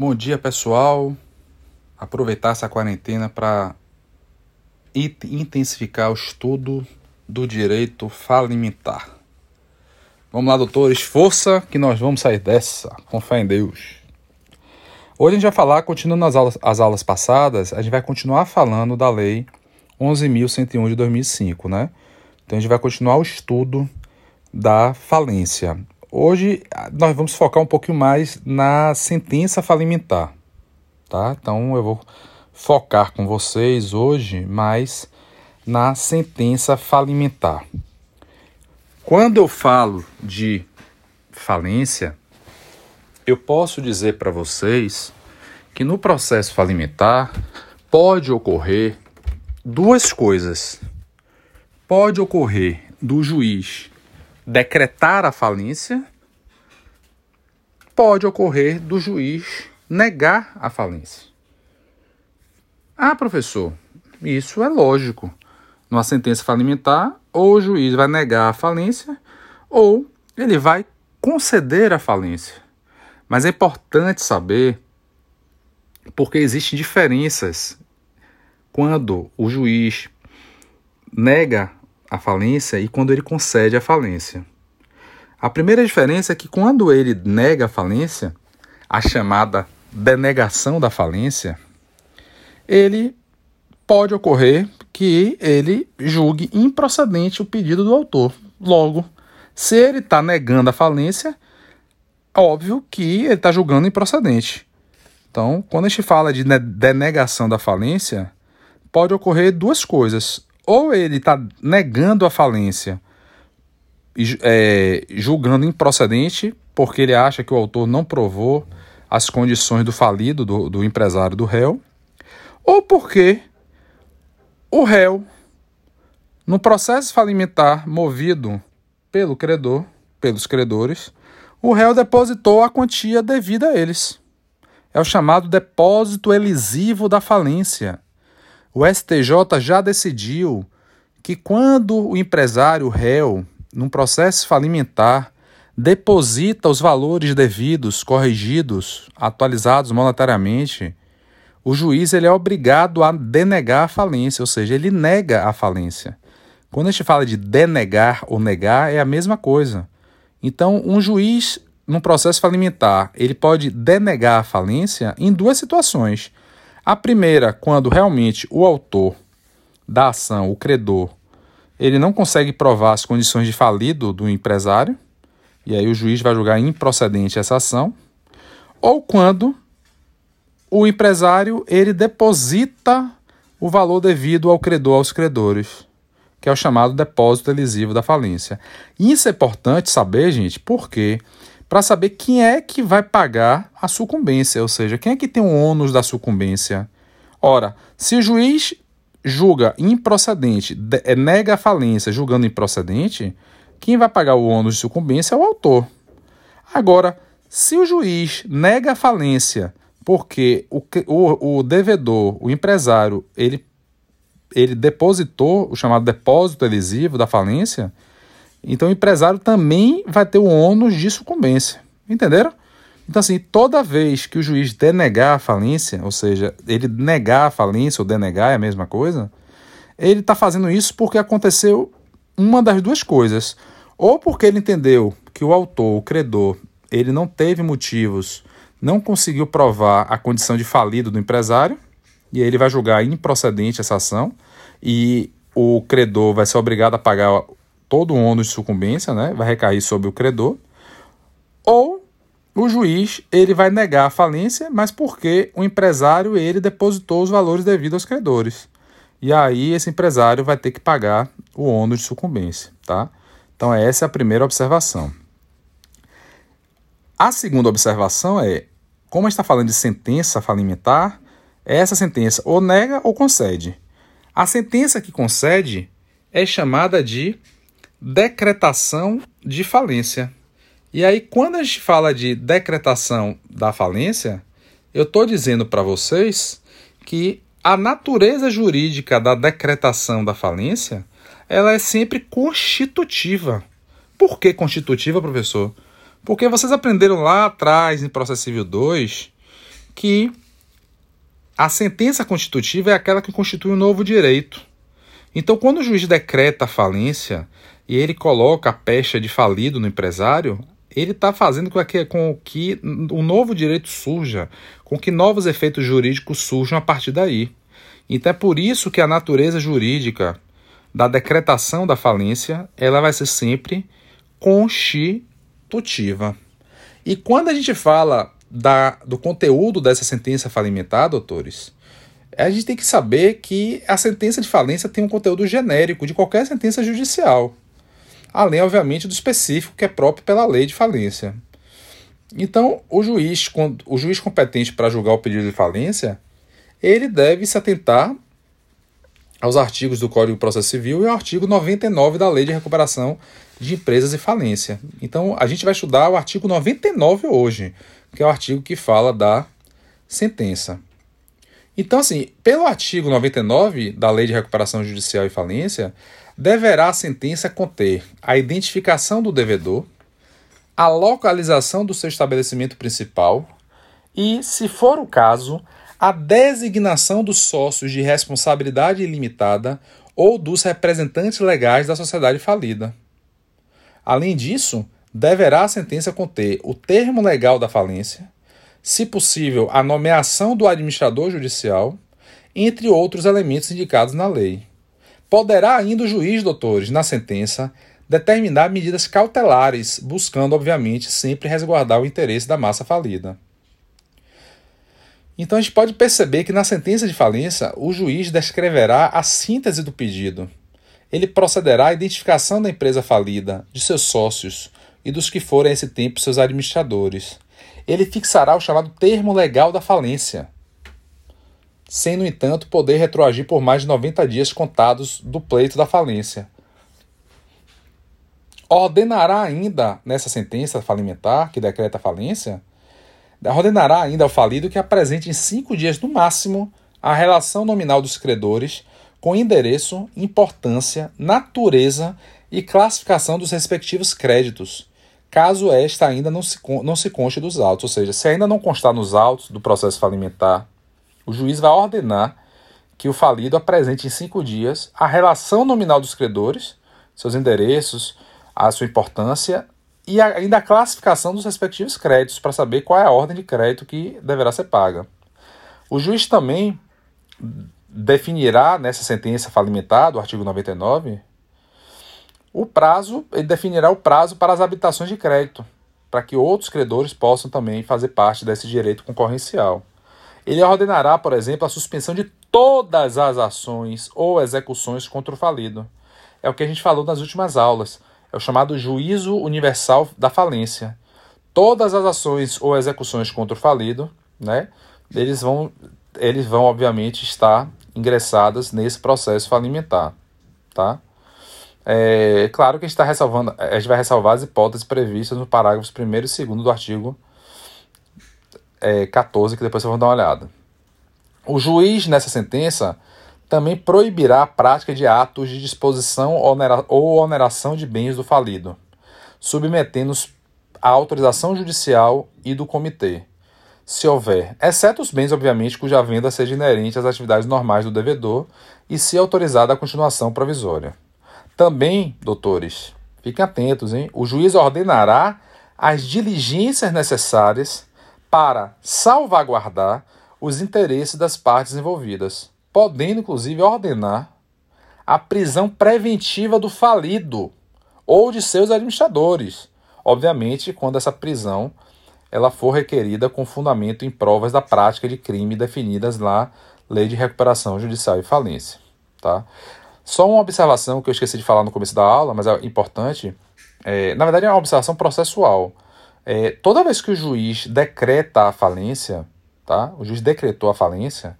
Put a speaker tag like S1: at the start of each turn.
S1: Bom dia, pessoal. Aproveitar essa quarentena para intensificar o estudo do direito falimentar. Vamos lá, doutores, força que nós vamos sair dessa, com fé em Deus. Hoje a gente vai falar, continuando as aulas, as aulas passadas, a gente vai continuar falando da lei 11.101 de 2005, né? Então a gente vai continuar o estudo da falência. Hoje nós vamos focar um pouquinho mais na sentença falimentar, tá? Então eu vou focar com vocês hoje mais na sentença falimentar. Quando eu falo de falência, eu posso dizer para vocês que no processo falimentar pode ocorrer duas coisas. Pode ocorrer do juiz decretar a falência, pode ocorrer do juiz negar a falência. Ah, professor, isso é lógico. Numa sentença falimentar, ou o juiz vai negar a falência, ou ele vai conceder a falência. Mas é importante saber porque existem diferenças quando o juiz nega a falência e quando ele concede a falência. A primeira diferença é que quando ele nega a falência, a chamada denegação da falência, ele pode ocorrer que ele julgue improcedente o pedido do autor. Logo, se ele está negando a falência, óbvio que ele está julgando improcedente. Então, quando a gente fala de denegação da falência, pode ocorrer duas coisas ou ele está negando a falência, é, julgando improcedente, porque ele acha que o autor não provou as condições do falido, do, do empresário do réu, ou porque o réu, no processo falimentar movido pelo credor, pelos credores, o réu depositou a quantia devida a eles. É o chamado depósito elisivo da falência. O STJ já decidiu que quando o empresário réu, num processo falimentar, deposita os valores devidos, corrigidos, atualizados monetariamente, o juiz ele é obrigado a denegar a falência, ou seja, ele nega a falência. Quando a gente fala de denegar ou negar, é a mesma coisa. Então, um juiz, num processo falimentar, ele pode denegar a falência em duas situações. A primeira, quando realmente o autor da ação, o credor, ele não consegue provar as condições de falido do empresário, e aí o juiz vai julgar improcedente essa ação, ou quando o empresário ele deposita o valor devido ao credor aos credores, que é o chamado depósito elisivo da falência. Isso é importante saber, gente, porque para saber quem é que vai pagar a sucumbência, ou seja, quem é que tem o ônus da sucumbência. Ora, se o juiz julga improcedente, é, nega a falência julgando improcedente, quem vai pagar o ônus de sucumbência é o autor. Agora, se o juiz nega a falência porque o, o, o devedor, o empresário, ele, ele depositou o chamado depósito elisivo da falência, então o empresário também vai ter o ônus de sucumbência. Entenderam? Então, assim, toda vez que o juiz denegar a falência, ou seja, ele negar a falência ou denegar é a mesma coisa, ele está fazendo isso porque aconteceu uma das duas coisas. Ou porque ele entendeu que o autor, o credor, ele não teve motivos, não conseguiu provar a condição de falido do empresário, e aí ele vai julgar improcedente essa ação, e o credor vai ser obrigado a pagar todo o ônus de sucumbência, né? vai recair sobre o credor, ou o juiz ele vai negar a falência, mas porque o empresário ele depositou os valores devidos aos credores. E aí esse empresário vai ter que pagar o ônus de sucumbência, tá? Então essa é a primeira observação. A segunda observação é, como está falando de sentença falimentar, essa sentença ou nega ou concede. A sentença que concede é chamada de decretação de falência. E aí, quando a gente fala de decretação da falência, eu estou dizendo para vocês que a natureza jurídica da decretação da falência ela é sempre constitutiva. Por que constitutiva, professor? Porque vocês aprenderam lá atrás, em Processo Civil 2, que a sentença constitutiva é aquela que constitui um novo direito. Então, quando o juiz decreta a falência e ele coloca a pecha de falido no empresário, ele está fazendo com que, com que um novo direito surja, com que novos efeitos jurídicos surjam a partir daí. Então é por isso que a natureza jurídica da decretação da falência ela vai ser sempre constitutiva. E quando a gente fala da, do conteúdo dessa sentença falimentar, doutores, a gente tem que saber que a sentença de falência tem um conteúdo genérico de qualquer sentença judicial além, obviamente, do específico que é próprio pela lei de falência. Então, o juiz, o juiz competente para julgar o pedido de falência, ele deve se atentar aos artigos do Código de Processo Civil e ao artigo 99 da Lei de Recuperação de Empresas e Falência. Então, a gente vai estudar o artigo 99 hoje, que é o artigo que fala da sentença. Então, assim, pelo artigo 99 da Lei de Recuperação Judicial e Falência, deverá a sentença conter a identificação do devedor, a localização do seu estabelecimento principal e, se for o caso, a designação dos sócios de responsabilidade ilimitada ou dos representantes legais da sociedade falida. Além disso, deverá a sentença conter o termo legal da falência, se possível, a nomeação do administrador judicial, entre outros elementos indicados na lei. Poderá ainda o juiz, doutores, na sentença, determinar medidas cautelares, buscando, obviamente, sempre resguardar o interesse da massa falida. Então a gente pode perceber que na sentença de falência, o juiz descreverá a síntese do pedido. Ele procederá à identificação da empresa falida, de seus sócios e dos que forem a esse tempo seus administradores. Ele fixará o chamado termo legal da falência sem, no entanto, poder retroagir por mais de 90 dias contados do pleito da falência. Ordenará ainda, nessa sentença falimentar que decreta a falência, ordenará ainda ao falido que apresente em cinco dias no máximo a relação nominal dos credores com endereço, importância, natureza e classificação dos respectivos créditos, caso esta ainda não se, não se conste dos autos, ou seja, se ainda não constar nos autos do processo falimentar o juiz vai ordenar que o falido apresente em cinco dias a relação nominal dos credores, seus endereços, a sua importância e ainda a classificação dos respectivos créditos para saber qual é a ordem de crédito que deverá ser paga. O juiz também definirá nessa sentença falimentar do artigo 99 o prazo, ele definirá o prazo para as habitações de crédito, para que outros credores possam também fazer parte desse direito concorrencial. Ele ordenará, por exemplo, a suspensão de todas as ações ou execuções contra o falido. É o que a gente falou nas últimas aulas. É o chamado juízo universal da falência. Todas as ações ou execuções contra o falido, né, eles vão, eles vão obviamente estar ingressadas nesse processo falimentar, tá? É claro que a gente está ressalvando, a gente vai ressalvar as hipóteses previstas no parágrafos 1 e 2 do artigo é, 14, que depois vocês vão dar uma olhada. O juiz, nessa sentença, também proibirá a prática de atos de disposição ou oneração de bens do falido, submetendo-os à autorização judicial e do comitê, se houver, exceto os bens, obviamente, cuja venda seja inerente às atividades normais do devedor e se autorizada a continuação provisória. Também, doutores, fiquem atentos, hein? O juiz ordenará as diligências necessárias para salvaguardar os interesses das partes envolvidas, podendo inclusive ordenar a prisão preventiva do falido ou de seus administradores, obviamente quando essa prisão ela for requerida com fundamento em provas da prática de crime definidas na Lei de Recuperação Judicial e Falência, tá? Só uma observação que eu esqueci de falar no começo da aula, mas é importante. É, na verdade, é uma observação processual. É, toda vez que o juiz decreta a falência, tá? o juiz decretou a falência,